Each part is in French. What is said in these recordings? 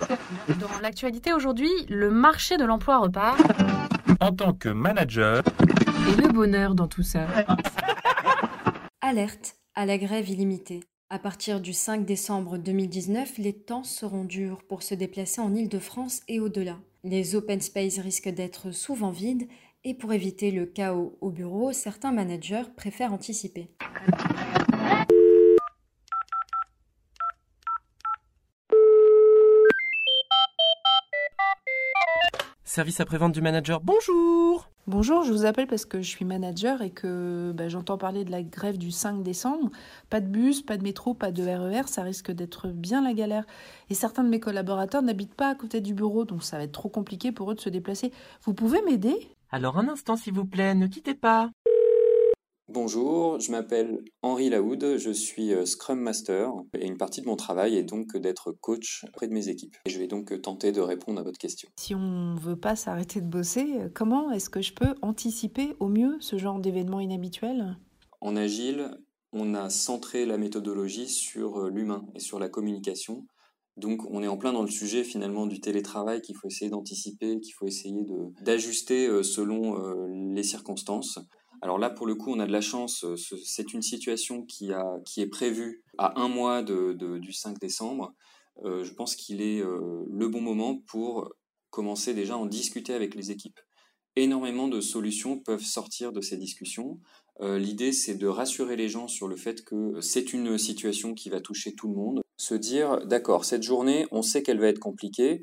Dans l'actualité aujourd'hui, le marché de l'emploi repart. En tant que manager, Et le bonheur dans tout ça. Alerte à la grève illimitée. À partir du 5 décembre 2019, les temps seront durs pour se déplacer en Île-de-France et au-delà. Les open space risquent d'être souvent vides et pour éviter le chaos au bureau, certains managers préfèrent anticiper. Service après-vente du manager, bonjour Bonjour, je vous appelle parce que je suis manager et que bah, j'entends parler de la grève du 5 décembre. Pas de bus, pas de métro, pas de RER, ça risque d'être bien la galère. Et certains de mes collaborateurs n'habitent pas à côté du bureau, donc ça va être trop compliqué pour eux de se déplacer. Vous pouvez m'aider? Alors un instant s'il vous plaît, ne quittez pas. Bonjour, je m'appelle Henri Laoud, je suis euh, Scrum Master et une partie de mon travail est donc d'être coach auprès de mes équipes. Et je vais donc tenter de répondre à votre question. Si on veut pas s'arrêter de bosser, comment est-ce que je peux anticiper au mieux ce genre d'événement inhabituel? En Agile, on a centré la méthodologie sur euh, l'humain et sur la communication. Donc on est en plein dans le sujet finalement du télétravail qu'il faut essayer d'anticiper, qu'il faut essayer d'ajuster euh, selon euh, les circonstances. Alors là, pour le coup, on a de la chance. euh, ce- C'est une situation qui, a, qui est prévue à un mois du 5 décembre. Euh, je pense qu'il est euh, le bon moment pour commencer déjà à en discuter avec les équipes. Énormément de solutions peuvent sortir de ces discussions. L'idée, c'est de rassurer les gens sur le fait que c'est une situation qui va toucher tout le monde. Se dire, d'accord, cette journée, on sait qu'elle va être compliquée.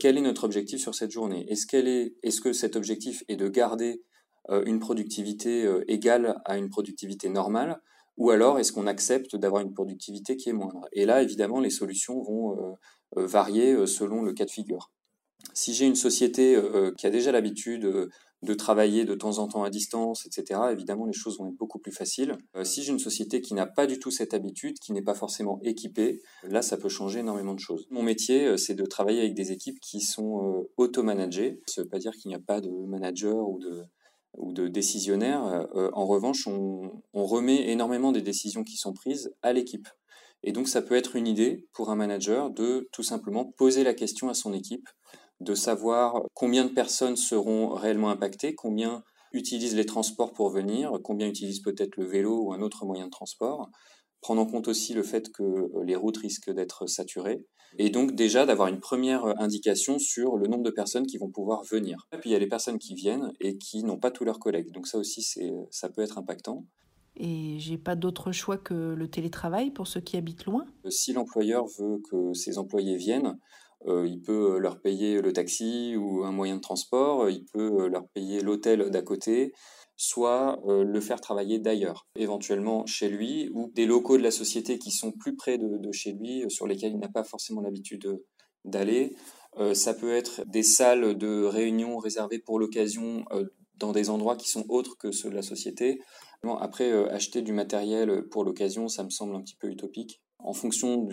Quel est notre objectif sur cette journée? Est-ce est, est-ce que cet objectif est de garder une productivité euh, égale à une productivité normale ou alors est-ce qu'on accepte d'avoir une productivité qui est moindre? Et là, évidemment, les solutions vont euh, euh, varier euh, selon le cas de figure. Si j'ai une société euh, qui a déjà l'habitude euh, de travailler de temps en temps à distance, etc., évidemment, les choses vont être beaucoup plus faciles. Euh, si j'ai une société qui n'a pas du tout cette habitude, qui n'est pas forcément équipée, là, ça peut changer énormément de choses. Mon métier, euh, c'est de travailler avec des équipes qui sont euh, auto-managées. Ça ne veut pas dire qu'il n'y a pas de manager ou de, ou de décisionnaire. Euh, en revanche, on, on remet énormément des décisions qui sont prises à l'équipe. Et donc, ça peut être une idée pour un manager de tout simplement poser la question à son équipe, de savoir combien de personnes seront réellement impactées, combien utilisent les transports pour venir, combien utilisent peut-être le vélo ou un autre moyen de transport, prendre en compte aussi le fait que euh, les routes risquent d'être saturées, et donc déjà d'avoir une première euh, indication sur le nombre de personnes qui vont pouvoir venir. Et puis il y a les personnes qui viennent et qui n'ont pas tous leurs collègues, donc ça aussi c'est, ça peut être impactant. Et j'ai pas d'autre choix que le télétravail pour ceux qui habitent loin? Euh, Si l'employeur veut que ses employés viennent, euh, il peut leur payer le taxi ou un moyen de transport, il peut leur payer l'hôtel d'à côté, soit euh, le faire travailler d'ailleurs, éventuellement chez lui, ou des locaux de la société qui sont plus près de, chez lui, euh, sur lesquels il n'a pas forcément l'habitude euh, d'aller. Euh, ça peut être des salles de réunion réservées pour l'occasion euh, dans des endroits qui sont autres que ceux de la société. Après, euh, acheter du matériel pour l'occasion, ça me semble un petit peu utopique. En fonction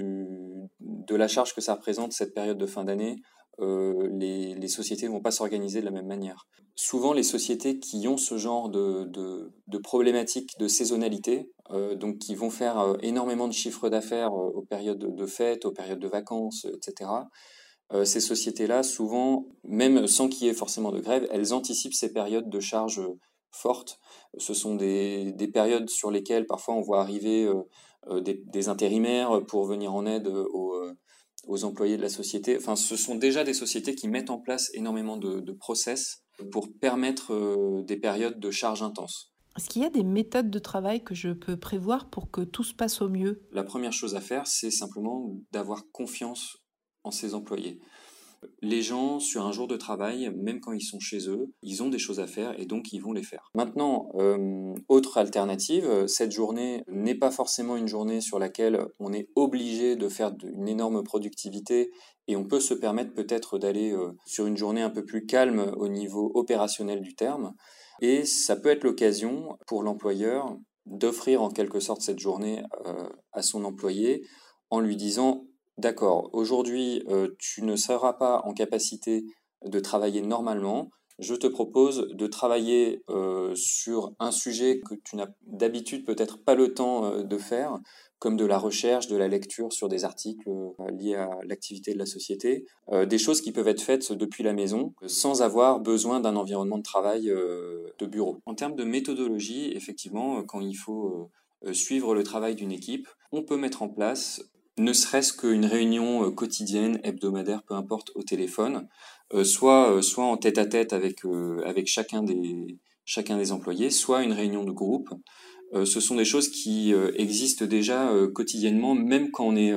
de la charge que ça représente cette période de fin d'année, euh, les, sociétés ne vont pas s'organiser de la même manière. Souvent, les sociétés qui ont ce genre de, de, de problématiques de saisonnalité, euh, donc qui vont faire euh, énormément de chiffres d'affaires aux périodes de, fêtes, aux périodes de vacances, etc., ces sociétés-là, souvent, même sans qu'il y ait forcément de grève, elles anticipent ces périodes de charges fortes. Ce sont des, des périodes sur lesquelles parfois on voit arriver euh, euh, des, des, intérimaires pour venir en aide aux, euh, aux, employés de la société. Enfin, ce sont déjà des sociétés qui mettent en place énormément de, de process pour permettre des périodes de charge intense. Est-ce qu'il y a des méthodes de travail que je peux prévoir pour que tout se passe au mieux? La première chose à faire, c'est simplement d'avoir confiance en ses employés. Les gens, sur un jour de travail, même quand ils sont chez eux, ils ont des choses à faire et donc ils vont les faire. Maintenant, euh, autre alternative, cette journée n'est pas forcément une journée sur laquelle on est obligé de faire une énorme productivité et on peut se permettre peut-être d'aller euh, sur une journée un peu plus calme au niveau opérationnel du terme. Et ça peut être l'occasion pour l'employeur d'offrir en quelque sorte cette journée euh, à son employé en lui disant D'accord, aujourd'hui, euh, tu ne seras pas en capacité de travailler normalement. Je te propose de travailler euh, sur un sujet que tu n'as d'habitude peut-être pas le temps euh, de faire comme de la recherche, de la lecture sur des articles liés à l'activité de la société, des choses qui peuvent être faites depuis la maison sans avoir besoin d'un environnement de travail de bureau. En termes de méthodologie, effectivement, quand il faut suivre le travail d'une équipe, on peut mettre en place ne serait-ce qu'une réunion quotidienne, hebdomadaire, peu importe, au téléphone, soit, soit en tête-à-tête avec, avec chacun, des, employés, soit une réunion de groupe. ce sont des choses qui existent déjà quotidiennement, même quand on n'est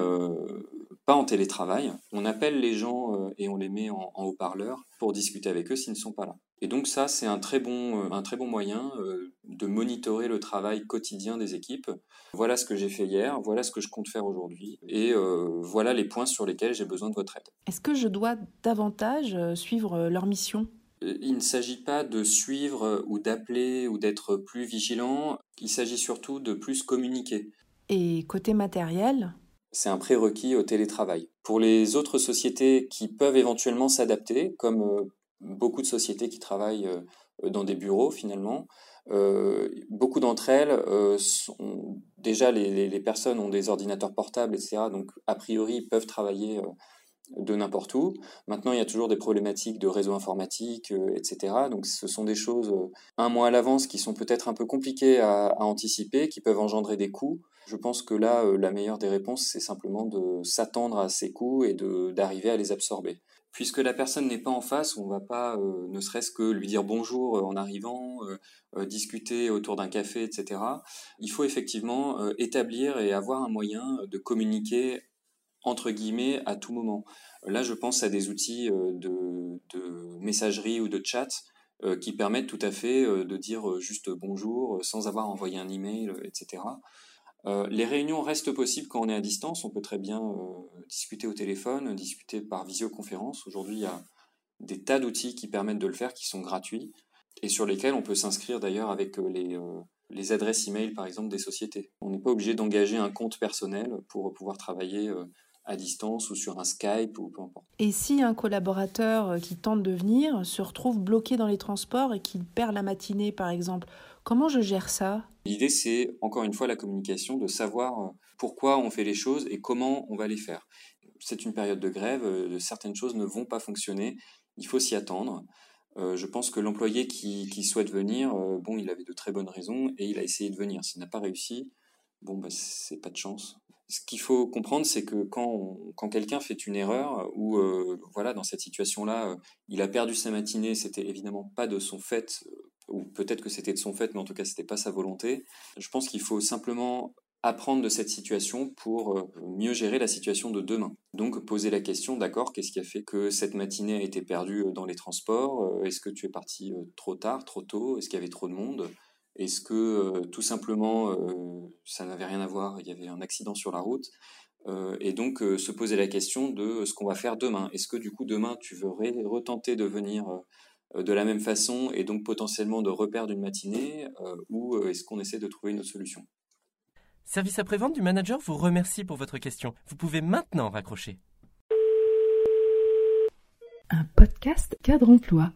pas en télétravail. On appelle les gens et on les met en haut-parleur pour discuter avec eux s'ils ne sont pas là. Et donc ça, c'est un très bon, euh, un très bon moyen euh, de monitorer le travail quotidien des équipes. Voilà ce que j'ai fait hier, voilà ce que je compte faire aujourd'hui, et euh, voilà les points sur lesquels j'ai besoin de votre aide. Est-ce que je dois davantage suivre leur mission? Il ne s'agit pas de suivre ou d'appeler ou d'être plus vigilant, il s'agit surtout de plus communiquer. Et côté matériel? C'est un prérequis au télétravail. Pour les autres sociétés qui peuvent éventuellement s'adapter, comme beaucoup de sociétés qui travaillent euh, dans des bureaux finalement. Euh, beaucoup d'entre elles euh, sont déjà les, personnes ont des ordinateurs portables, etc. Donc a priori ils peuvent travailler de n'importe où. Maintenant, il y a toujours des problématiques de réseau informatique, etc. Donc, ce sont des choses un mois à l'avance qui sont peut-être un peu compliquées à, anticiper, qui peuvent engendrer des coûts. Je pense que là, la meilleure des réponses, c'est simplement de s'attendre à ces coûts et d'arriver à les absorber puisque la personne n'est pas en face, on ne va pas, euh, ne serait-ce que lui dire bonjour euh, en arrivant, euh, discuter autour d'un café, etc. Il faut effectivement établir et avoir un moyen de communiquer entre guillemets à tout moment. Là, je pense à des outils de, de messagerie ou de chat qui permettent tout à fait de dire juste bonjour sans avoir envoyé un email, etc. Euh, les réunions restent possibles quand on est à distance. On peut très bien euh, discuter au téléphone, discuter par visioconférence. Aujourd'hui, il y a des tas d'outils qui permettent de le faire, qui sont gratuits et sur lesquels on peut s'inscrire d'ailleurs avec euh, les, les adresses e-mail, par exemple, des sociétés. On n'est pas obligé d'engager un compte personnel pour pouvoir travailler à distance ou sur un Skype ou peu importe. Et si un collaborateur qui tente de venir se retrouve bloqué dans les transports et qu'il perd la matinée, par exemple, comment je gère ça? L'idée, c'est encore une fois la communication, de savoir euh, pourquoi on fait les choses et comment on va les faire. C'est une période de grève, euh, certaines choses ne vont pas fonctionner, il faut s'y attendre. Euh, je pense que l'employé qui, souhaite venir, bon, il avait de très bonnes raisons et il a essayé de venir. S'il n'a pas réussi, bon, bah, c'est pas de chance. Ce qu'il faut comprendre, c'est que quand, quand quelqu'un fait une erreur ou voilà, dans cette situation-là, il a perdu sa matinée, c'était évidemment pas de son fait ou peut-être que c'était de son fait, mais en tout cas, c'était pas sa volonté. Je pense qu'il faut simplement apprendre de cette situation pour euh, mieux gérer la situation de demain. Donc poser la question, d'accord, qu'est-ce qui a fait que cette matinée a été perdue euh, dans les transports euh, Est-ce que tu es parti trop tard, trop tôt Est-ce qu'il y avait trop de monde Est-ce que tout simplement ça n'avait rien à voir, il y avait un accident sur la route et donc se poser la question de ce qu'on va faire demain. Est-ce que du coup demain tu veux retenter de venir de la même façon et donc potentiellement de repère d'une matinée euh, ou euh, est-ce qu'on essaie de trouver une autre solution? Service après-vente du manager vous remercie pour votre question. Vous pouvez maintenant raccrocher. Un podcast cadre emploi.